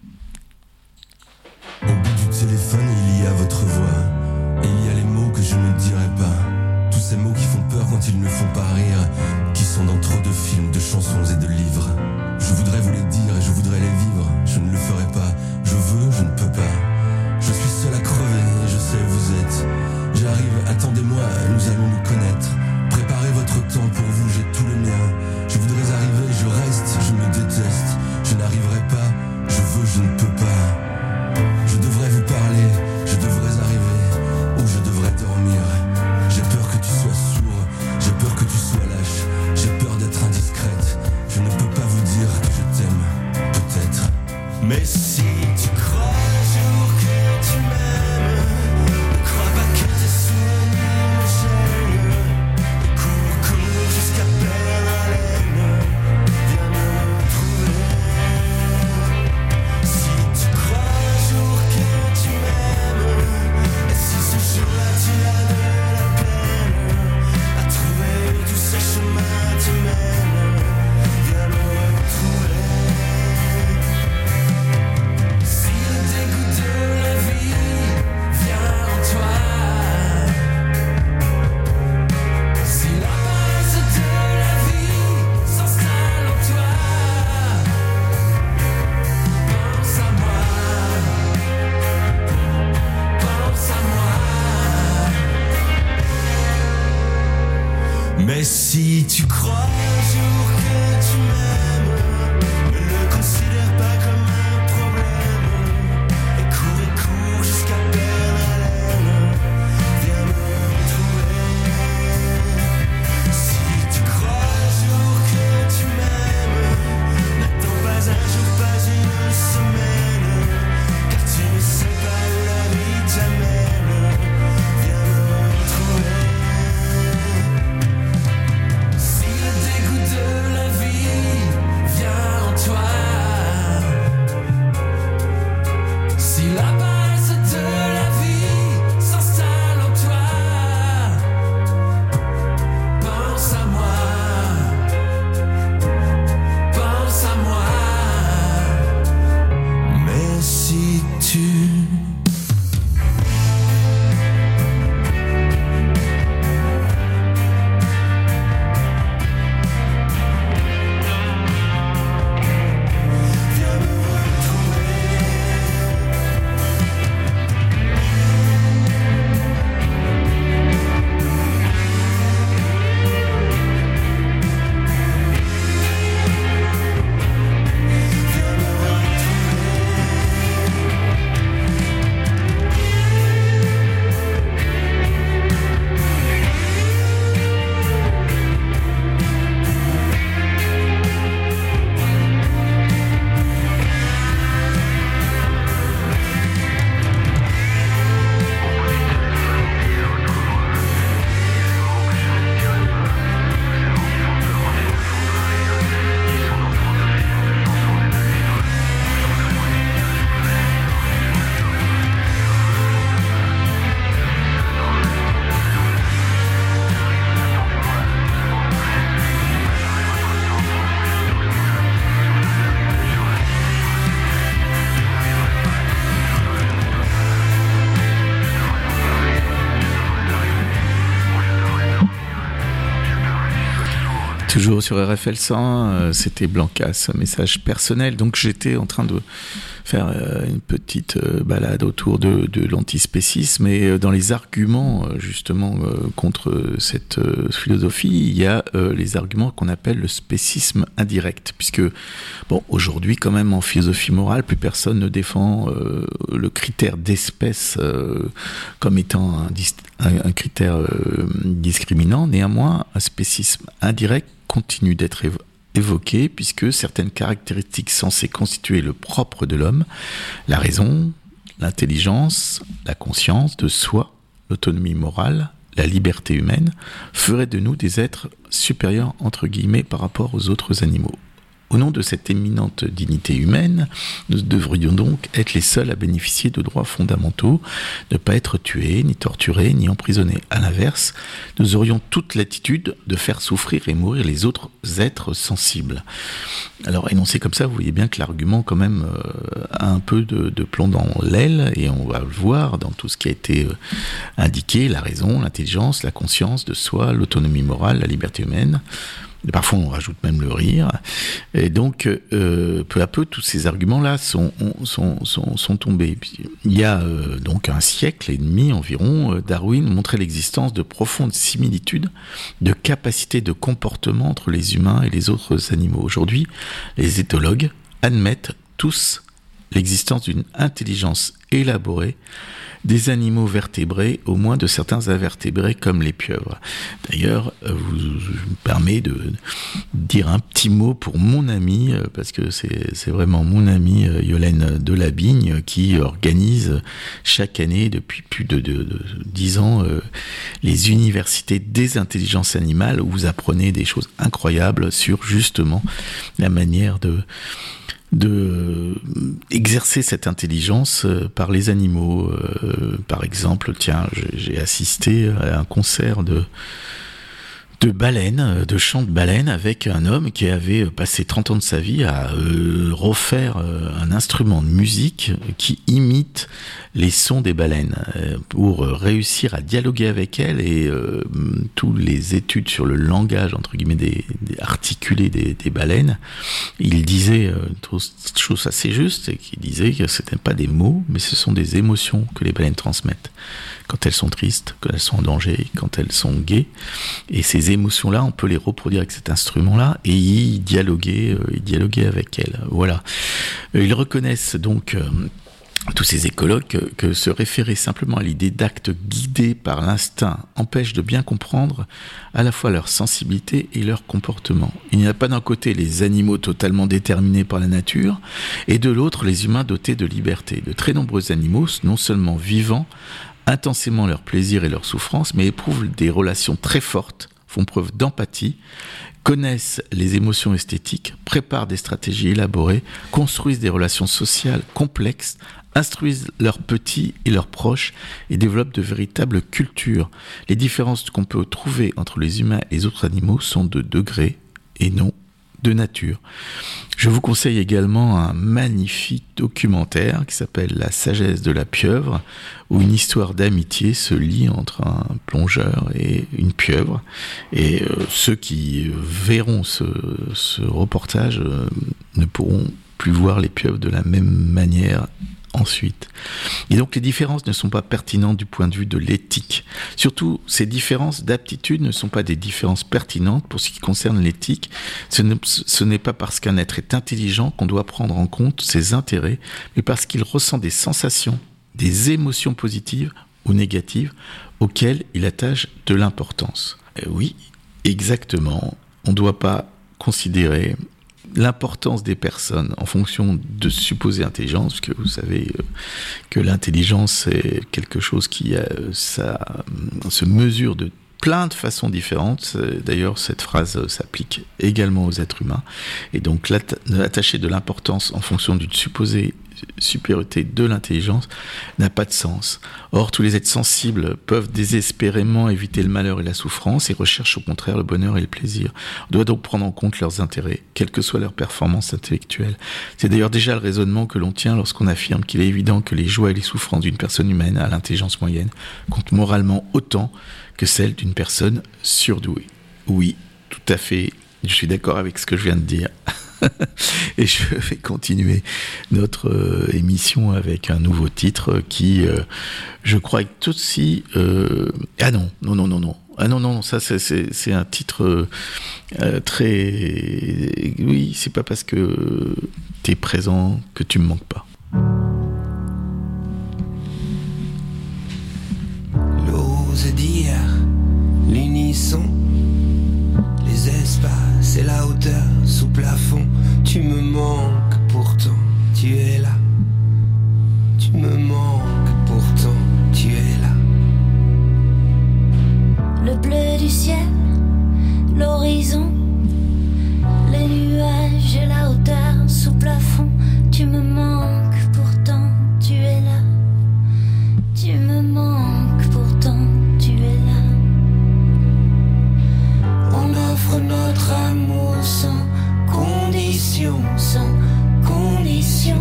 Toujours sur RFL 100, euh, c'était Blancas, message personnel. Donc j'étais en train de faire euh, une petite euh, balade autour de, l'antispécisme et euh, dans les arguments justement contre cette philosophie, il y a les arguments qu'on appelle le spécisme indirect, puisque bon aujourd'hui quand même en philosophie morale, plus personne ne défend le critère d'espèce comme étant un, un, un critère discriminant. Néanmoins, un spécisme indirect continue d'être évoqué puisque certaines caractéristiques censées constituer le propre de l'homme, la raison, l'intelligence, la conscience de soi, l'autonomie morale, la liberté humaine, feraient de nous des êtres supérieurs entre guillemets par rapport aux autres animaux. Au nom de cette éminente dignité humaine, nous devrions donc être les seuls à bénéficier de droits fondamentaux, ne pas être tués, ni torturés, ni emprisonnés. À l'inverse, nous aurions toute l'attitude de faire souffrir et mourir les autres êtres sensibles. Alors, énoncé comme ça, vous voyez bien que l'argument, quand même, euh, a un peu de, plomb dans l'aile, et on va le voir dans tout ce qui a été euh, indiqué, la raison, l'intelligence, la conscience de soi, l'autonomie morale, la liberté humaine. Parfois, on rajoute même le rire. Et donc, euh, peu à peu, tous ces arguments-là sont, sont, sont, sont, tombés. Il y a euh, donc un siècle et demi environ, euh, Darwin montrait l'existence de profondes similitudes de capacités de comportement entre les humains et les autres animaux. Aujourd'hui, les éthologues admettent tous l'existence d'une intelligence élaborée des animaux vertébrés, au moins de certains invertébrés comme les pieuvres. D'ailleurs, euh, vous, je me permets de dire un petit mot pour mon ami, euh, parce que c'est vraiment mon ami euh, Yolène Delabigne qui organise chaque année depuis plus de, dix ans les universités des intelligences animales où vous apprenez des choses incroyables sur justement la manière de de exercer cette intelligence euh, par les animaux. Euh, par exemple, tiens, j'ai assisté à un concert de de baleines, de chants de baleines avec un homme qui avait passé 30 ans de sa vie à euh, refaire un instrument de musique qui imite les sons des baleines euh, pour euh, réussir à dialoguer avec elles et euh, toutes les études sur le langage entre guillemets des, des articulé des, baleines. Il disait une chose assez juste et qui disait que ce n'était pas des mots mais ce sont des émotions que les baleines transmettent quand elles sont tristes quand elles sont en danger quand elles sont gaies et ces émotions là on peut les reproduire avec cet instrument là et y dialoguer y dialoguer avec elles voilà ils reconnaissent donc tous ces écologues que, se référer simplement à l'idée d'actes guidés par l'instinct empêche de bien comprendre à la fois leur sensibilité et leur comportement. Il n'y a pas d'un côté les animaux totalement déterminés par la nature et de l'autre les humains dotés de liberté. De très nombreux animaux, non seulement vivants, intensément leur plaisir et leur souffrance, mais éprouvent des relations très fortes, font preuve d'empathie, connaissent les émotions esthétiques, préparent des stratégies élaborées, construisent des relations sociales complexes instruisent leurs petits et leurs proches et développent de véritables cultures. Les différences qu'on peut trouver entre les humains et les autres animaux sont de degré et non nature. Je vous conseille également un magnifique documentaire qui s'appelle La sagesse de la pieuvre, où une histoire d'amitié se lie entre un plongeur et une pieuvre. Et euh, ceux qui verront ce, ce reportage euh, ne pourront plus voir les pieuvres de la même manière Et donc les différences ne sont pas pertinentes du point de vue de l'éthique. Surtout, ces différences d'aptitude ne sont pas des différences pertinentes pour ce qui concerne l'éthique. Ce n'est pas parce qu'un être est intelligent qu'on doit prendre en compte ses intérêts, mais parce qu'il ressent des sensations, des émotions positives ou négatives auxquelles il attache de l'importance. Oui, exactement. On ne doit pas considérer l'importance des personnes en fonction de supposée intelligence, parce que vous savez euh, que l'intelligence est quelque chose qui a, ça, se mesure de plein de façons différentes. D'ailleurs, cette phrase s'applique également aux êtres humains. Et donc, l'attacher de l'importance en fonction d'une supposée supériorité de l'intelligence n'a pas de sens. Or, tous les êtres sensibles peuvent désespérément éviter le malheur et la souffrance et recherchent au contraire le bonheur et le plaisir. On doit donc prendre en compte leurs intérêts, quelle que soit leur performance intellectuelle. C'est d'ailleurs déjà le raisonnement que l'on tient lorsqu'on affirme qu'il est évident que les joies et les souffrances d'une personne humaine à l'intelligence moyenne comptent moralement autant que celles d'une personne surdouée. Oui, tout à fait Je suis d'accord avec ce que je viens de dire. Et je vais continuer notre euh, émission avec un nouveau titre qui, euh, je crois, est aussi... Euh, ah non, non, non, non, non. Ah non, non, ça c'est un titre très... Oui, c'est pas parce que tu es présent que tu me manques pas. L'ose dire l'unisson les espaces et la hauteur plafond. Tu me manques pourtant, tu es là. Tu me manques pourtant, tu es là. Le bleu du ciel, l'horizon, les nuages et la hauteur sous plafond. Tu me manques pourtant, tu es là. Tu me manques pourtant, tu es là. On offre notre amour sans condition, sans condition.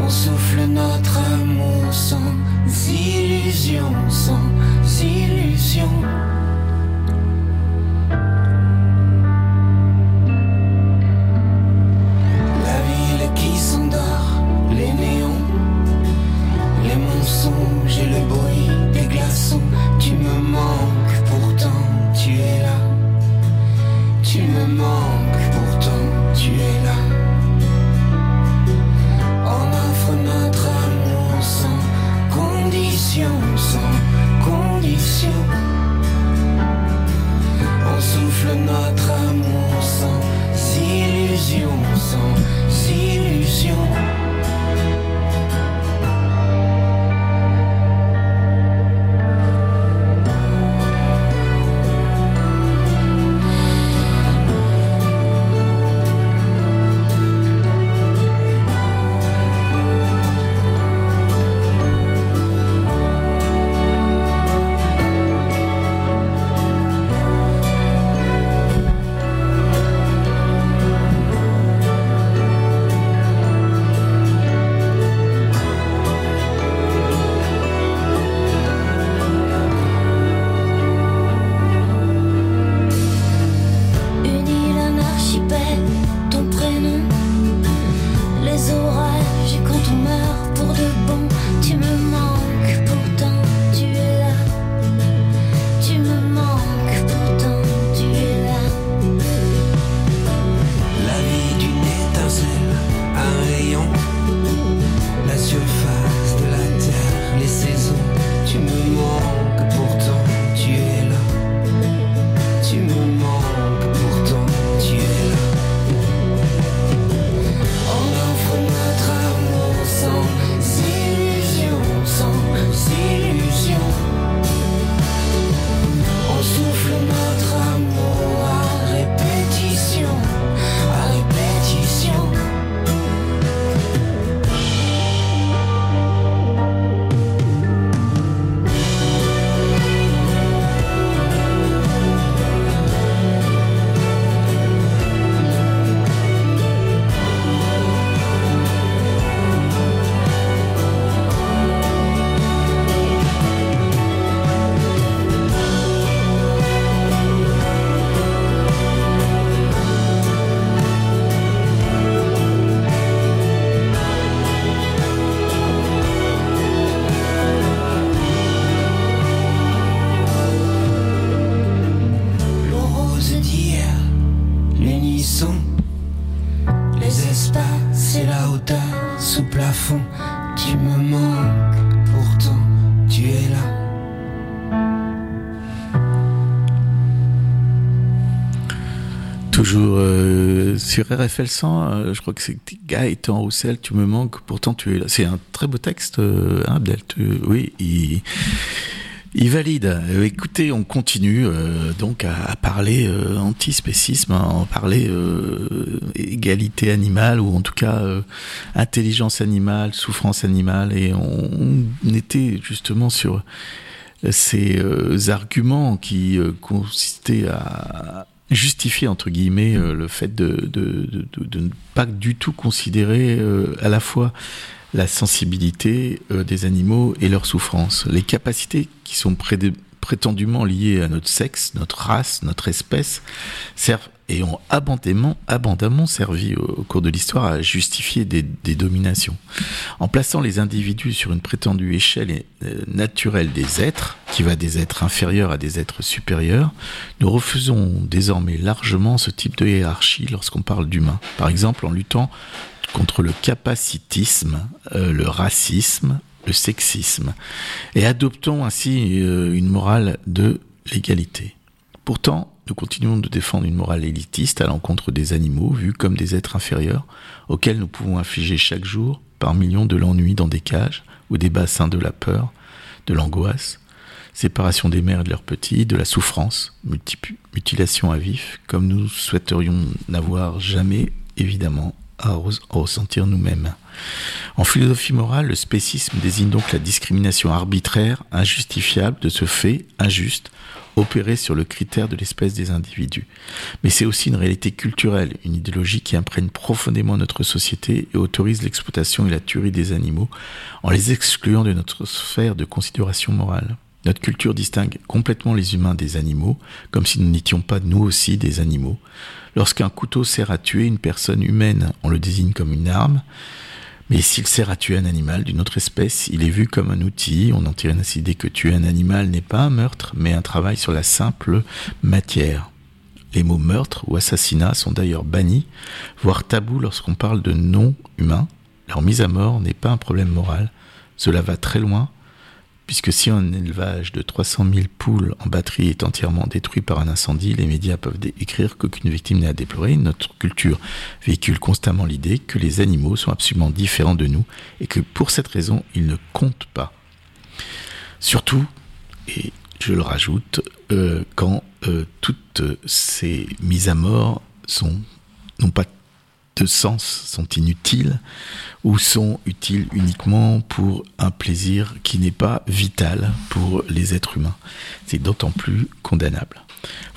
On souffle notre amour sans illusion, sans illusion. Sur RFL 100, euh, je crois que c'est Gaëtan Roussel, tu me manques, pourtant tu es là. C'est un très beau texte, euh, hein, Abdel. Oui, il, valide. Euh, écoutez, on continue donc à, à parler euh, antispécisme, hein, à parler égalité animale, ou en tout cas intelligence animale, souffrance animale, et on, était justement sur ces arguments qui consistaient à justifier entre guillemets euh, le fait de, de, ne pas du tout considérer euh, à la fois la sensibilité euh, des animaux et leur souffrance, les capacités qui sont prétendument liés à notre sexe, notre race, notre espèce, servent et ont abondamment, abondamment servi au, cours de l'histoire à justifier des, dominations. En plaçant les individus sur une prétendue échelle euh, naturelle des êtres, qui va des êtres inférieurs à des êtres supérieurs, nous refusons désormais largement ce type de hiérarchie lorsqu'on parle d'humain. Par exemple, en luttant contre le capacitisme, euh, le racisme, le sexisme, et adoptons ainsi euh, une morale de l'égalité. Pourtant, nous continuons de défendre une morale élitiste à l'encontre des animaux vus comme des êtres inférieurs auxquels nous pouvons infliger chaque jour par millions de l'ennui dans des cages ou des bassins de la peur, de l'angoisse, séparation des mères et de leurs petits, de la souffrance, mutilation à vif, comme nous souhaiterions n'avoir jamais évidemment à ressentir nous-mêmes. En philosophie morale, le spécisme désigne donc la discrimination arbitraire, injustifiable de ce fait injuste opéré sur le critère de l'espèce des individus. Mais c'est aussi une réalité culturelle, une idéologie qui imprègne profondément notre société et autorise l'exploitation et la tuerie des animaux en les excluant de notre sphère de considération morale. Notre culture distingue complètement les humains des animaux, comme si nous n'étions pas nous aussi des animaux. Lorsqu'un couteau sert à tuer une personne humaine, on le désigne comme une arme, mais s'il sert à tuer un animal d'une autre espèce, il est vu comme un outil. On en tire ainsi idée que tuer un animal n'est pas un meurtre, mais un travail sur la simple matière. Les mots meurtre ou assassinat sont d'ailleurs bannis, voire tabous lorsqu'on parle de non-humains. Leur mise à mort n'est pas un problème moral. Cela va très loin puisque si un élevage de 300 000 poules en batterie est entièrement détruit par un incendie, les médias peuvent écrire qu'aucune victime n'est à déplorer. Notre culture véhicule constamment l'idée que les animaux sont absolument différents de nous et que pour cette raison, ils ne comptent pas. Surtout, et je le rajoute, euh, quand euh, toutes ces mises à mort sont non pas de sens, sont inutiles, ou sont utiles uniquement pour un plaisir qui n'est pas vital pour les êtres humains. C'est d'autant plus condamnable.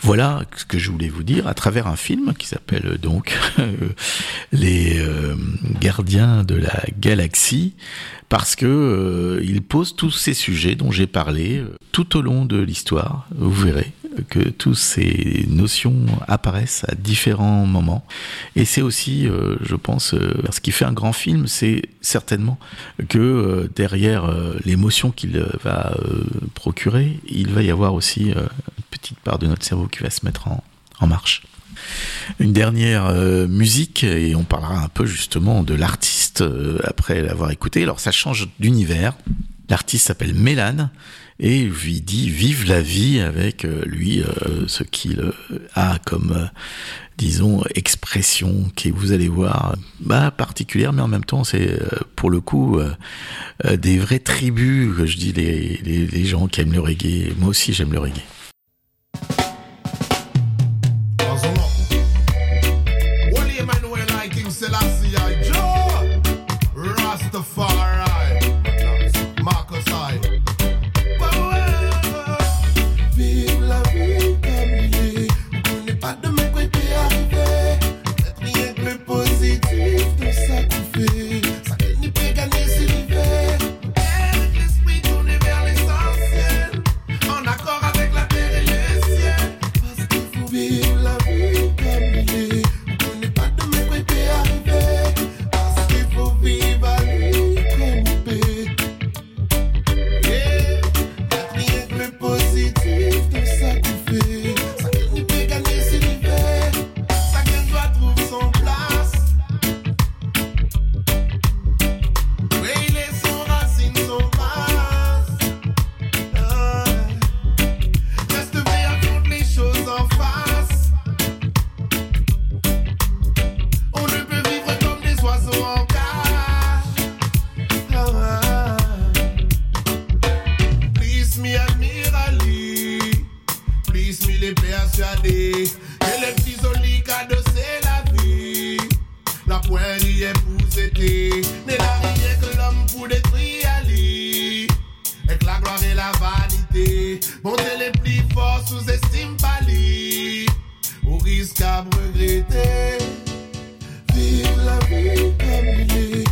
Voilà ce que je voulais vous dire à travers un film qui s'appelle donc Les euh, Gardiens de la Galaxie, parce que euh, il pose tous ces sujets dont j'ai parlé euh, tout au long de l'histoire. Vous verrez que toutes ces notions apparaissent à différents moments. Et c'est aussi, euh, je pense, euh, ce qui fait un grand film, c'est certainement que euh, derrière l'émotion qu'il va procurer, il va y avoir aussi une petite part de notre cerveau qui va se mettre en, en marche. Une dernière musique, et on parlera un peu justement de l'artiste après l'avoir écouté. Alors ça change d'univers. L'artiste s'appelle Mélane et lui dit vive la vie avec euh, lui euh, ce qu'il euh, a comme disons expression qui vous allez voir bah, particulière mais en même temps c'est pour le coup des vraies tribus je dis les, les gens qui aiment le reggae. Moi aussi j'aime le reggae rien pour s'éteindre. Mais la vie que l'homme pour détruire Ali. Avec la gloire et la vanité. Bon, les plus forts sous-estime pas. Au risque à regretter. Vive la vie.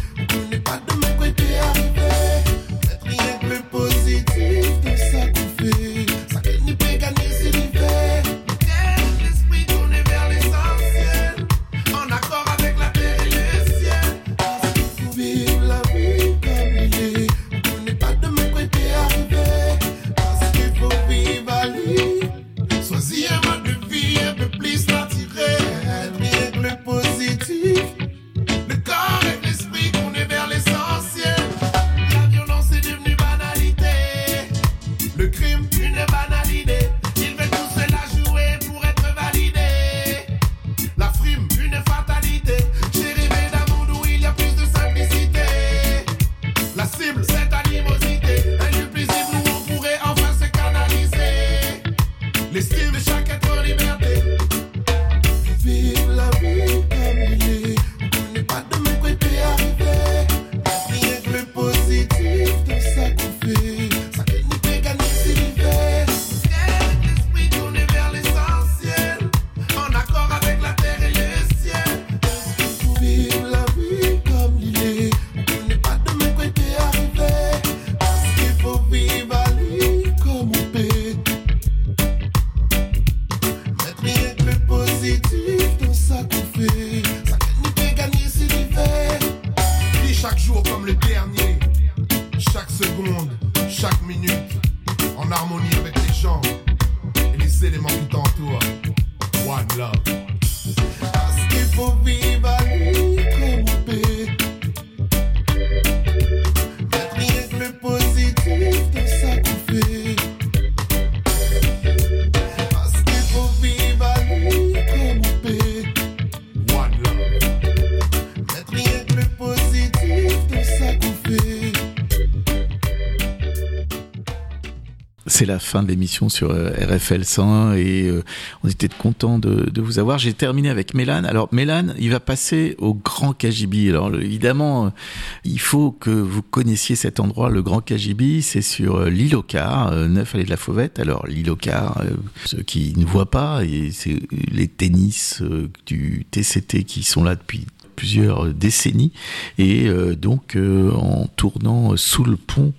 La fin de l'émission sur euh, RFL 100 et euh, on était content de, vous avoir. J'ai terminé avec Mélan. Alors Mélan, il va passer au Grand Kajibi. Alors évidemment, euh, il faut que vous connaissiez cet endroit, le Grand Kajibi. C'est sur l'île au Car, 9 allée de la Fauvette. Alors l'île au Car, ceux qui ne voient pas, c'est les tennis du TCT qui sont là depuis plusieurs décennies et donc en tournant sous le pont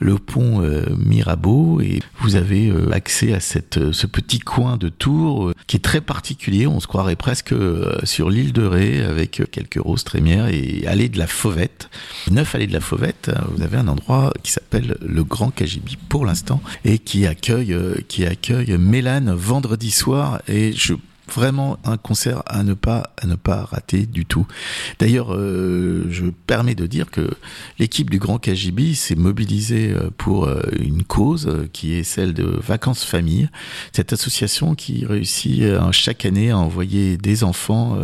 le pont euh, Mirabeau et vous avez euh, accès à cette, euh, ce petit coin de tour qui est très particulier. On se croirait presque sur l'île de Ré avec quelques roses trémières et allée de la Fauvette. Neuf allées de la Fauvette, vous avez un endroit qui s'appelle le Grand Kajibi pour l'instant et qui accueille, qui accueille Mélane vendredi soir et je vraiment un concert à ne pas à ne pas rater du tout. D'ailleurs, euh, je permets de dire que l'équipe du Grand KGB s'est mobilisée euh, pour euh, une cause qui est celle de Vacances Famille, cette association qui réussit chaque année à envoyer des enfants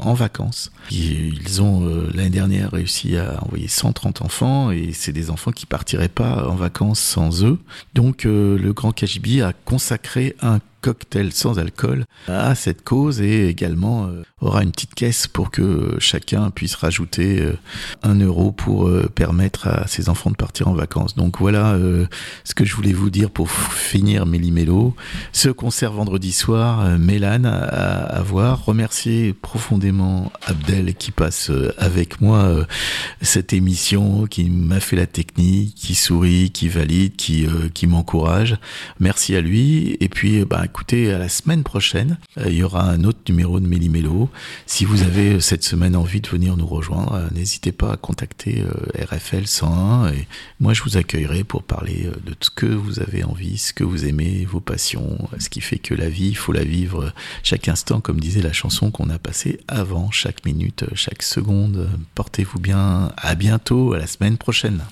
en vacances. Ils ont l'année dernière réussi à envoyer 130 enfants et c'est des enfants qui partiraient pas en vacances sans eux. Donc le Grand KGB a consacré un cocktail sans alcool à cette cause et également euh, aura une petite caisse pour que chacun puisse rajouter euh, un euro pour euh, permettre à ses enfants de partir en vacances. Donc voilà ce que je voulais vous dire pour finir Méli-Mélo. Ce concert vendredi soir, Mélane à, voir. Remercier profondément Abdel qui passe avec moi cette émission, qui m'a fait la technique, qui sourit, qui valide, qui, qui m'encourage. Merci à lui. Et puis, bah, écoutez, à la semaine prochaine, euh, il y aura un autre numéro de Méli-Mélo. Si vous avez euh, cette semaine envie de venir nous rejoindre, euh, n'hésitez pas à contacter RFL 101 et moi je vous accueillerai pour parler de ce que vous avez envie, ce que vous aimez, vos passions, ce qui fait que la vie, il faut la vivre chaque instant, comme disait la chanson qu'on a passée avant, chaque minute, chaque seconde. Portez-vous bien, à bientôt, à la semaine prochaine.